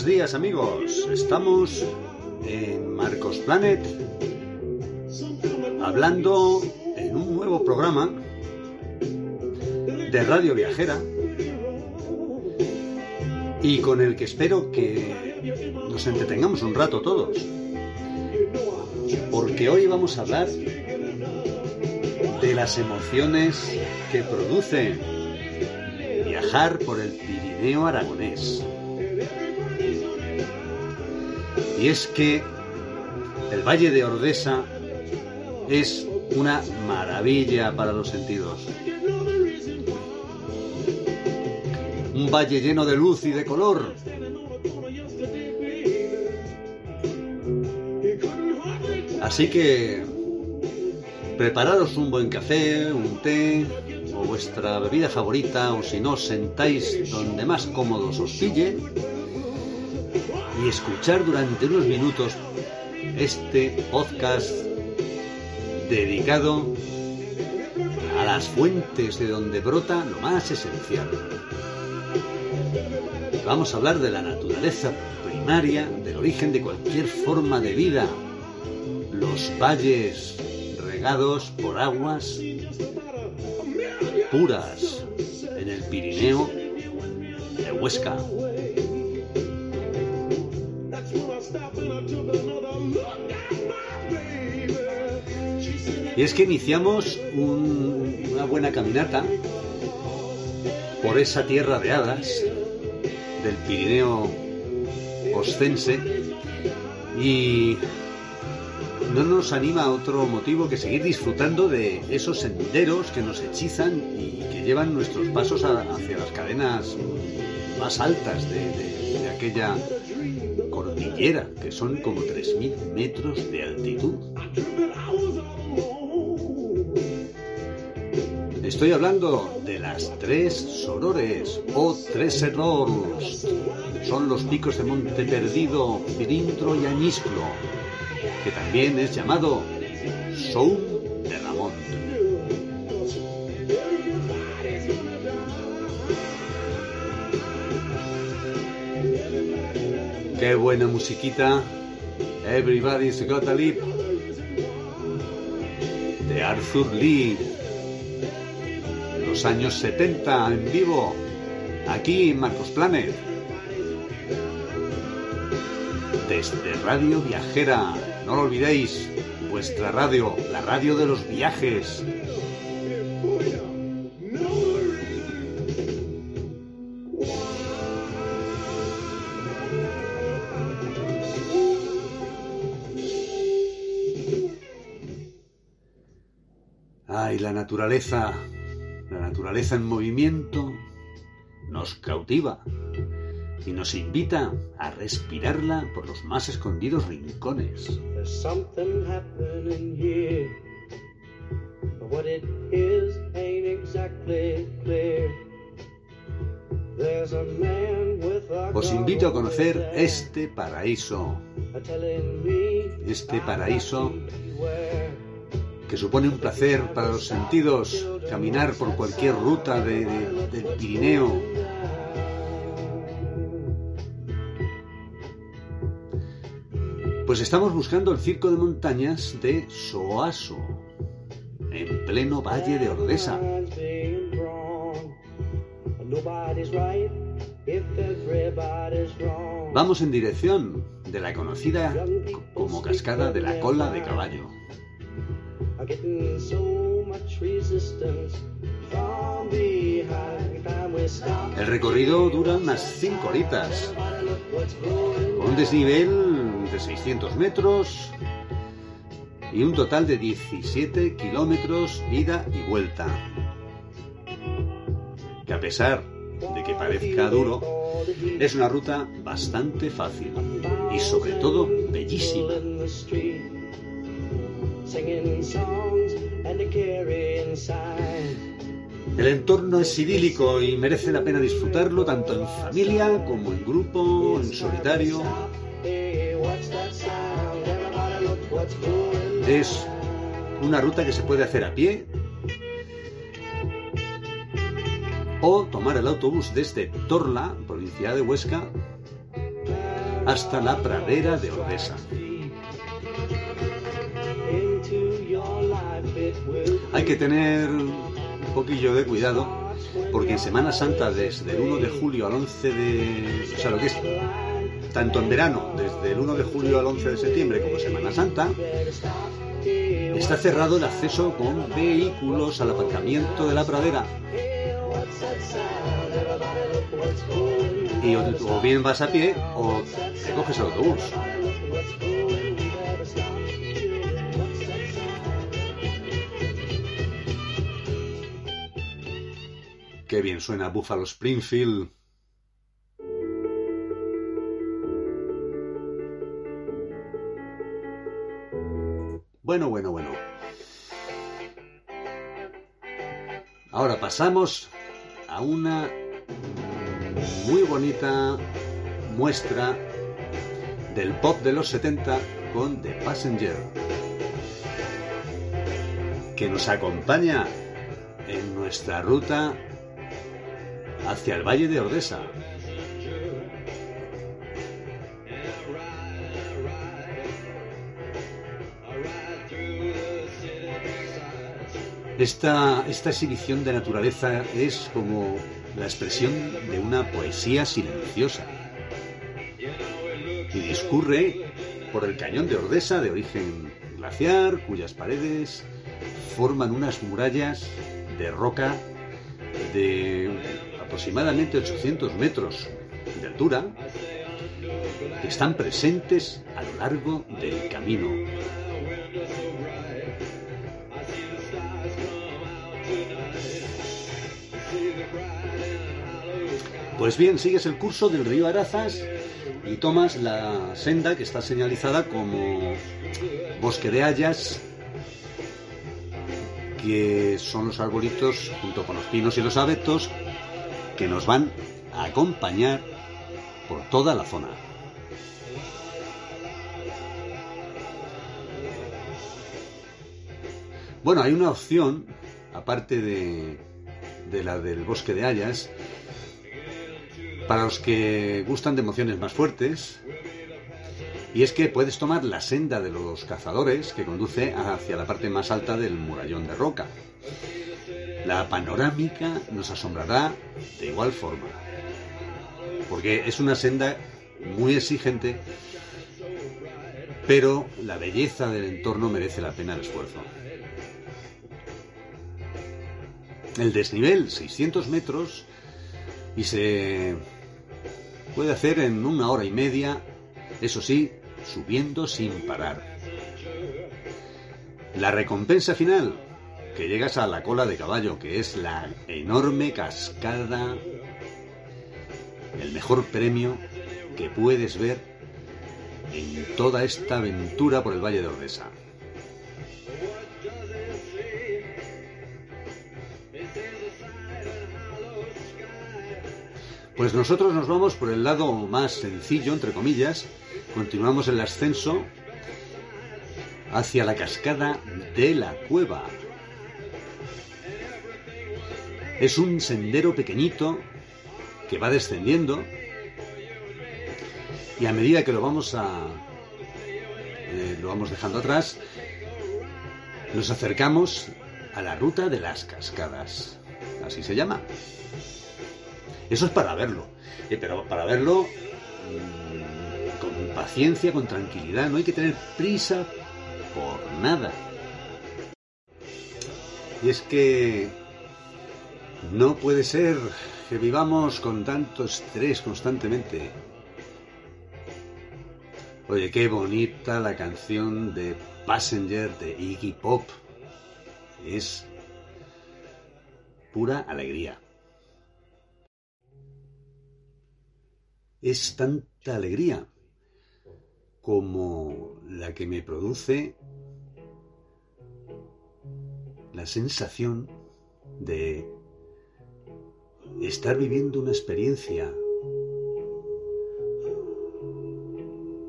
buenos días amigos. Estamos en Marcos Planet hablando en un nuevo programa de Radio Viajera y con el que espero que nos entretengamos un rato todos. Porque hoy vamos a hablar de las emociones que produce viajar por el Pirineo aragonés. Y es que el Valle de Ordesa es una maravilla para los sentidos. Un valle lleno de luz y de color. Así que prepararos un buen café, un té o vuestra bebida favorita o si no sentáis donde más cómodos os pille y escuchar durante unos minutos este podcast dedicado a las fuentes de donde brota lo más esencial. Vamos a hablar de la naturaleza primaria, del origen de cualquier forma de vida, los valles regados por aguas puras en el Pirineo de Huesca. Y es que iniciamos una buena caminata por esa tierra de hadas del Pirineo Oscense y no nos anima otro motivo que seguir disfrutando de esos senderos que nos hechizan y que llevan nuestros pasos hacia las cadenas más altas de, de aquella cordillera, que son como 3.000 metros de altitud. Estoy hablando de las tres sorores o tres errores. Son los picos de Monte Perdido, Cirintro y Añisclo, que también es llamado Soum buena musiquita. Everybody's Got a Lip. De Arthur Lee. Los años 70 en vivo. Aquí en Marcos Planet. Desde Radio Viajera. No lo olvidéis. Vuestra radio. La radio de los viajes. La naturaleza, la naturaleza en movimiento nos cautiva y nos invita a respirarla por los más escondidos rincones. Os invito a conocer este paraíso, este paraíso que supone un placer para los sentidos caminar por cualquier ruta de, de, del Pirineo. Pues estamos buscando el circo de montañas de Soaso, en pleno valle de Ordesa. Vamos en dirección de la conocida como cascada de la cola de caballo. El recorrido dura unas 5 horitas, con un desnivel de 600 metros y un total de 17 kilómetros ida y vuelta. Que a pesar de que parezca duro, es una ruta bastante fácil y sobre todo bellísima. El entorno es idílico y merece la pena disfrutarlo tanto en familia como en grupo, en solitario. Es una ruta que se puede hacer a pie o tomar el autobús desde Torla, provincia de Huesca, hasta la pradera de Ordesa. Tener un poquillo de cuidado porque en Semana Santa desde el 1 de julio al 11 de... O sea, lo que es tanto en verano, desde el 1 de julio al 11 de septiembre como Semana Santa, está cerrado el acceso con vehículos al aparcamiento de la pradera. Y o, bien vas a pie o te coges el autobús. Bien suena Buffalo Springfield. Bueno, bueno, bueno. Ahora pasamos a una muy bonita muestra del pop de los 70 con The Passenger, que nos acompaña en nuestra ruta hacia el Valle de Ordesa. Esta, esta exhibición de naturaleza es como la expresión de una poesía silenciosa y discurre por el cañón de Ordesa de origen glaciar, cuyas paredes forman unas murallas de roca de aproximadamente 800 metros de altura que están presentes a lo largo del camino. Pues bien, sigues el curso del río Arazas y tomas la senda que está señalizada como bosque de hayas, que son los arbolitos, junto con los pinos y los abetos, que nos van a acompañar por toda la zona. Bueno, hay una opción, aparte de, de la del bosque de hayas, para los que gustan de emociones más fuertes, y es que puedes tomar la senda de los cazadores que conduce hacia la parte más alta del murallón de roca. La panorámica nos asombrará de igual forma, porque es una senda muy exigente, pero la belleza del entorno merece la pena el esfuerzo. El desnivel, 600 metros, y se puede hacer en una hora y media, eso sí, subiendo sin parar. La recompensa final, que llegas a la cola de caballo, que es la enorme cascada, el mejor premio que puedes ver en toda esta aventura por el Valle de Ordesa. Pues nosotros nos vamos por el lado más sencillo, entre comillas, continuamos el ascenso hacia la cascada de la cueva. Es un sendero pequeñito que va descendiendo y a medida que lo vamos a eh, lo vamos dejando atrás, nos acercamos a la ruta de las cascadas. Así se llama. Eso es para verlo. Eh, pero para verlo mm, con paciencia, con tranquilidad. No hay que tener prisa por nada. Y es que no puede ser que vivamos con tanto estrés constantemente. Oye, qué bonita la canción de Passenger de Iggy Pop. Es pura alegría. es tanta alegría como la que me produce la sensación de estar viviendo una experiencia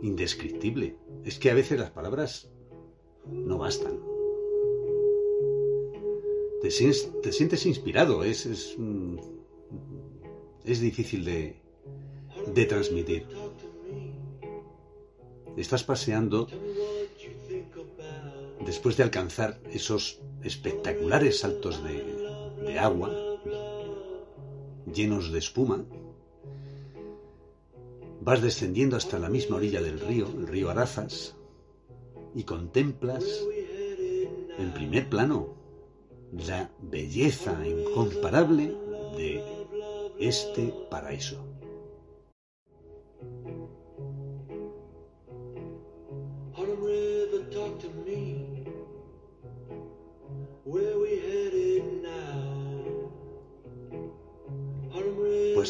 indescriptible. Es que a veces las palabras no bastan. Te sientes, inspirado, es, es, es difícil de, de transmitir. estás paseando después de alcanzar esos espectaculares saltos de, de agua llenos de espuma, vas descendiendo hasta la misma orilla del río, el río Arazas, y contemplas en primer plano la belleza incomparable de este paraíso.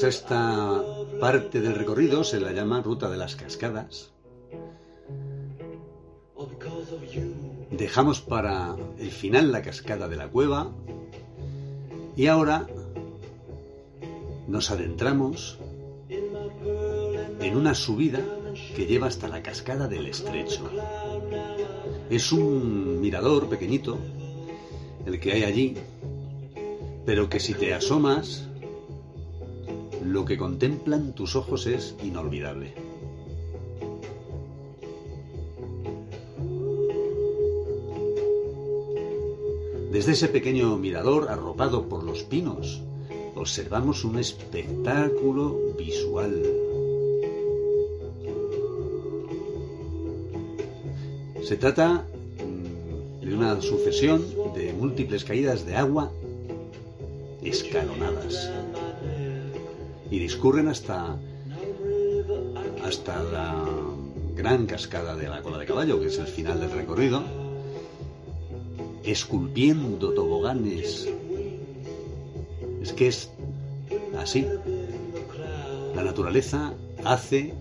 Pues esta parte del recorrido se la llama Ruta de las Cascadas. Dejamos para el final la cascada de la cueva y ahora nos adentramos en una subida que lleva hasta la cascada del estrecho. Es un mirador pequeñito, el que hay allí, pero que si te asomas lo que contemplan tus ojos es inolvidable. Desde ese pequeño mirador arropado por los pinos, observamos un espectáculo visual. Se trata mm, de una sucesión de múltiples caídas de agua escalonadas y discurren hasta, hasta la gran cascada de la cola de caballo, que es el final del recorrido, esculpiendo toboganes. Es que es así. La naturaleza hace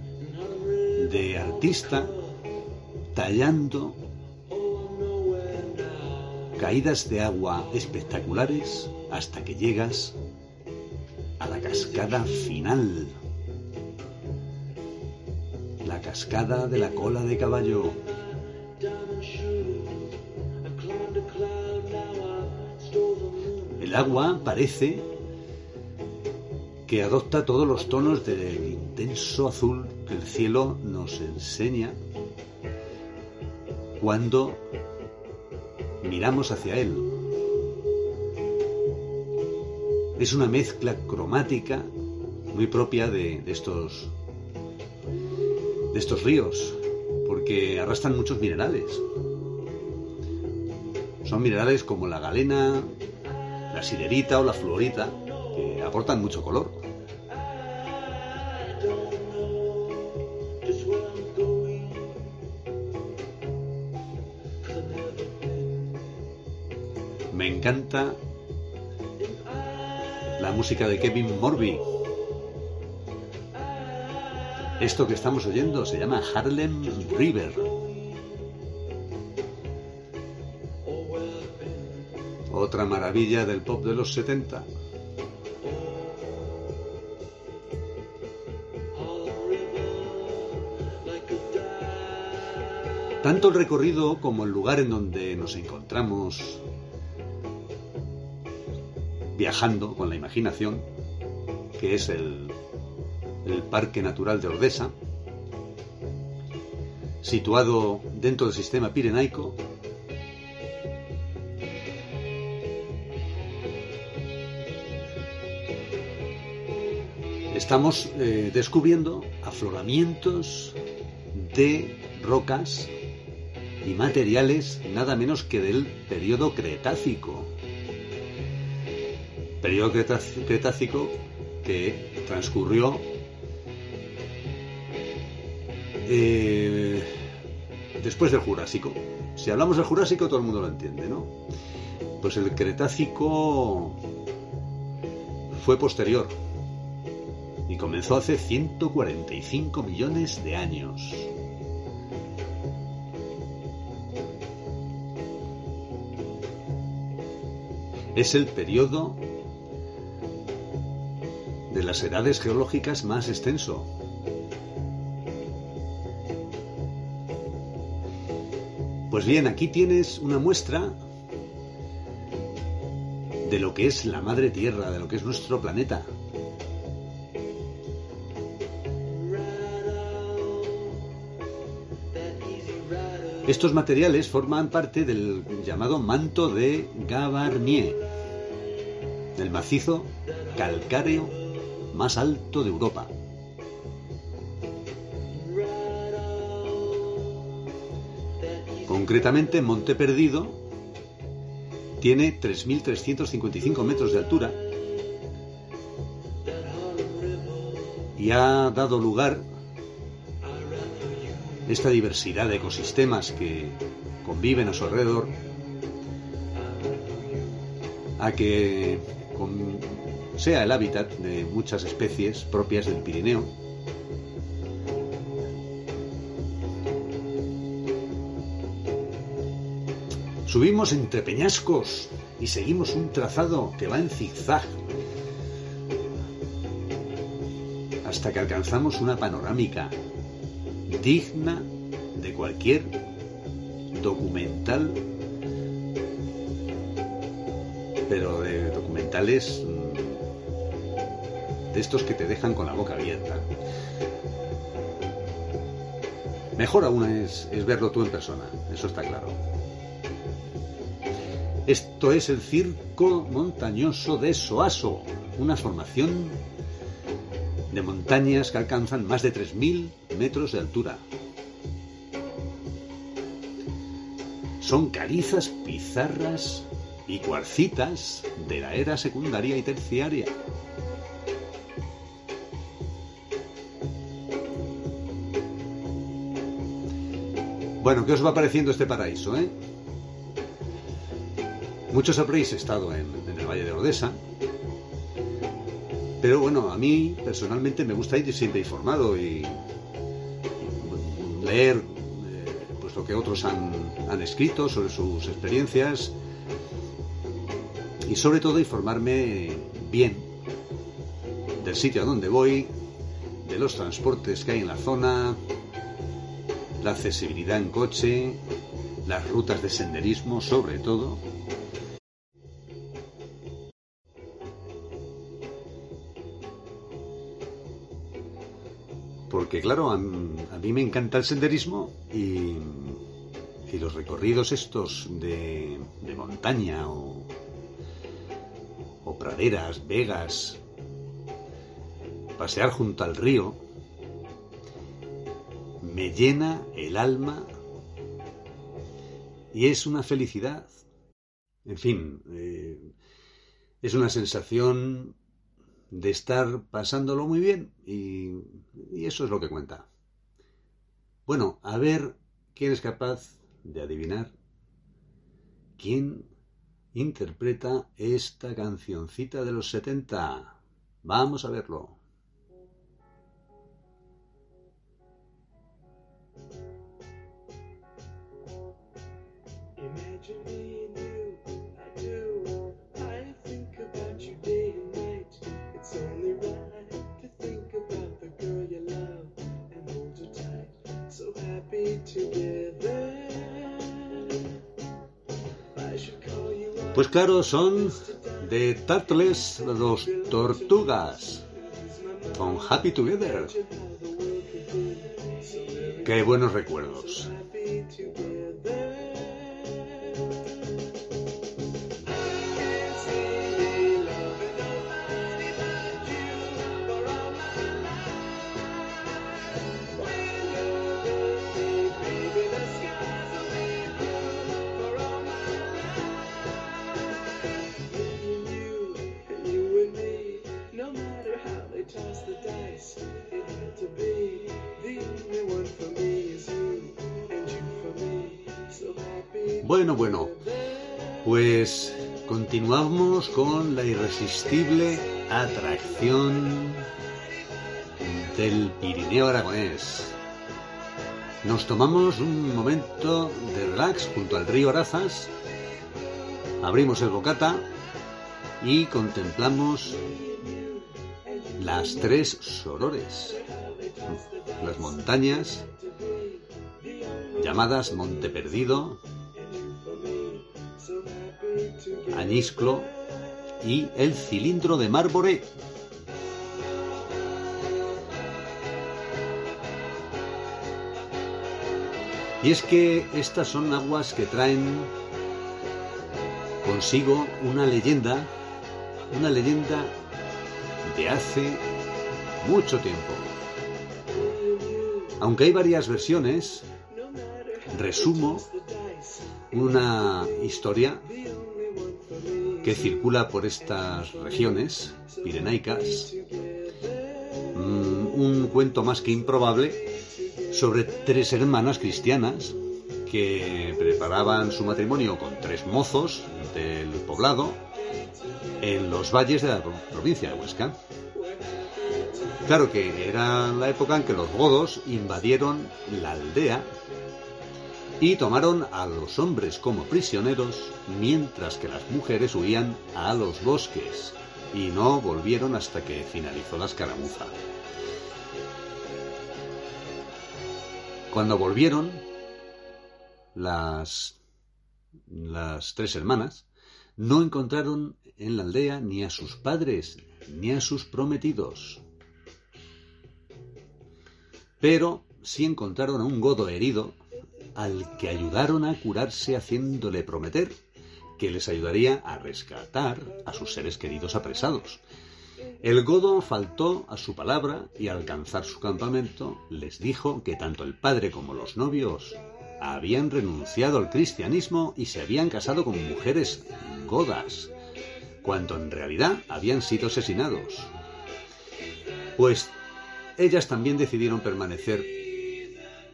de artista tallando caídas de agua espectaculares hasta que llegas a la cascada final. La cascada de la cola de caballo. El agua parece que adopta todos los tonos del intenso azul que el cielo nos enseña cuando miramos hacia él. Es una mezcla cromática muy propia de, estos de estos ríos, porque arrastran muchos minerales. Son minerales como la galena, la siderita o la fluorita, que aportan mucho color. Música de Kevin Morby. Esto que estamos oyendo se llama Harlem River. Otra maravilla del pop de los 70. Tanto el recorrido como el lugar en donde nos encontramos viajando con la imaginación, que es el, Parque Natural de Ordesa, situado dentro del sistema pirenaico, estamos eh, descubriendo afloramientos de rocas y materiales nada menos que del periodo Cretácico periodo cretácico que transcurrió eh, después del Jurásico. Si hablamos del Jurásico todo el mundo lo entiende, ¿no? Pues el Cretácico fue posterior y comenzó hace 145 millones de años. Es el periodo de las edades geológicas más extenso. Pues bien, aquí tienes una muestra de lo que es la madre tierra, de lo que es nuestro planeta. Estos materiales forman parte del llamado manto de Gavarnie, del macizo calcáreo más alto de Europa. Concretamente, Monte Perdido tiene 3.355 metros de altura y ha dado lugar esta diversidad de ecosistemas que conviven a su alrededor a que sea el hábitat de muchas especies propias del Pirineo. Subimos entre peñascos y seguimos un trazado que va en zigzag hasta que alcanzamos una panorámica digna de cualquier documental, pero de documentales de estos que te dejan con la boca abierta. Mejor aún es, es verlo tú en persona, eso está claro. Esto es el Circo Montañoso de Soaso, una formación de montañas que alcanzan más de 3.000 metros de altura. Son calizas, pizarras y cuarcitas de la era secundaria y terciaria. Bueno, ¿qué os va pareciendo este paraíso, eh? Muchos habréis estado en, el Valle de Ordesa, pero bueno, a mí personalmente me gusta ir siempre informado y, leer eh, pues lo que otros han, han escrito sobre sus experiencias y sobre todo informarme bien del sitio a donde voy, de los transportes que hay en la zona, la accesibilidad en coche, las rutas de senderismo sobre todo. Porque claro, a, mí me encanta el senderismo y, los recorridos estos de, montaña o, o praderas, vegas, pasear junto al río, me llena el alma y es una felicidad. En fin, eh, es una sensación de estar pasándolo muy bien y, eso es lo que cuenta. Bueno, a ver quién es capaz de adivinar quién interpreta esta cancioncita de los 70. Vamos a verlo. Pues claro, son de Turtles, los Tortugas, con Happy Together. Qué buenos recuerdos. Bueno, bueno, pues continuamos con la irresistible atracción del Pirineo aragonés. Nos tomamos un momento de relax junto al río Arazas, abrimos el bocata y contemplamos las tres sorores, las montañas llamadas Monte Perdido, Añisclo y el cilindro de Mármore. Y es que estas son aguas que traen consigo una leyenda, una leyenda de hace mucho tiempo. Aunque hay varias versiones, resumo una historia que circula por estas regiones pirenaicas, mm, un cuento más que improbable sobre tres hermanas cristianas que preparaban su matrimonio con tres mozos del poblado en los valles de la provincia de Huesca. Claro que era la época en que los godos invadieron la aldea y tomaron a los hombres como prisioneros mientras que las mujeres huían a los bosques y no volvieron hasta que finalizó la escaramuza. Cuando volvieron, las, las tres hermanas no encontraron en la aldea ni a sus padres ni a sus prometidos. Pero sí encontraron a un godo herido al que ayudaron a curarse haciéndole prometer que les ayudaría a rescatar a sus seres queridos apresados. El godo faltó a su palabra y al alcanzar su campamento les dijo que tanto el padre como los novios habían renunciado al cristianismo y se habían casado con mujeres godas, cuando en realidad habían sido asesinados. Pues ellas también decidieron permanecer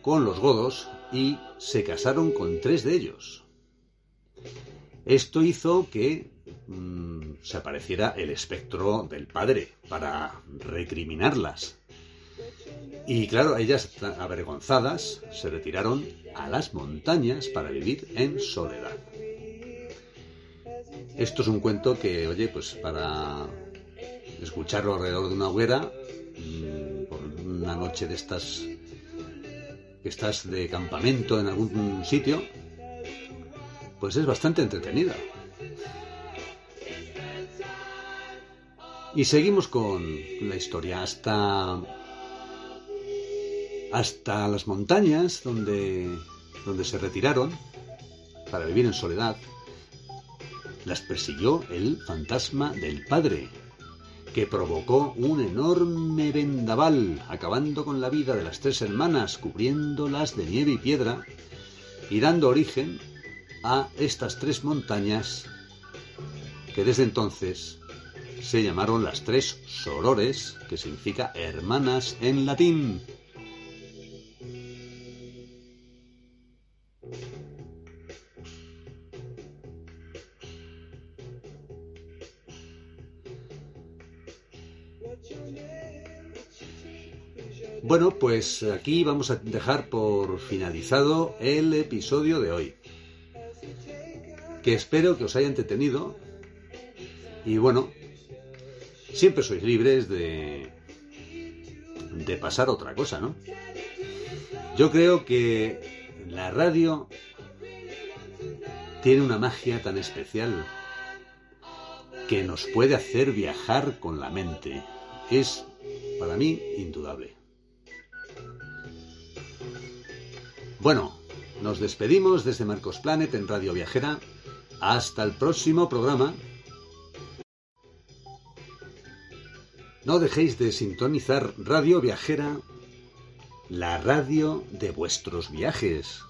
con los godos y se casaron con tres de ellos. Esto hizo que mm, se apareciera el espectro del padre para recriminarlas. Y claro, ellas, avergonzadas, se retiraron a las montañas para vivir en soledad. Esto es un cuento que, oye, pues para escucharlo alrededor de una hoguera, mm, por una noche de estas estás de campamento en algún sitio, pues es bastante entretenida. Y seguimos con la historia hasta hasta las montañas donde donde se retiraron para vivir en soledad. Las persiguió el fantasma del padre, que provocó un enorme vendaval, acabando con la vida de las tres hermanas, cubriéndolas de nieve y piedra, y dando origen a estas tres montañas que desde entonces se llamaron las tres sorores, que significa hermanas en latín. Bueno, pues aquí vamos a dejar por finalizado el episodio de hoy. Que espero que os haya entretenido. Y bueno, siempre sois libres de, de pasar otra cosa, ¿no? Yo creo que la radio tiene una magia tan especial que nos puede hacer viajar con la mente. Es, para mí, indudable. Bueno, nos despedimos desde Marcos Planet en Radio Viajera. Hasta el próximo programa. No dejéis de sintonizar Radio Viajera, la radio de vuestros viajes.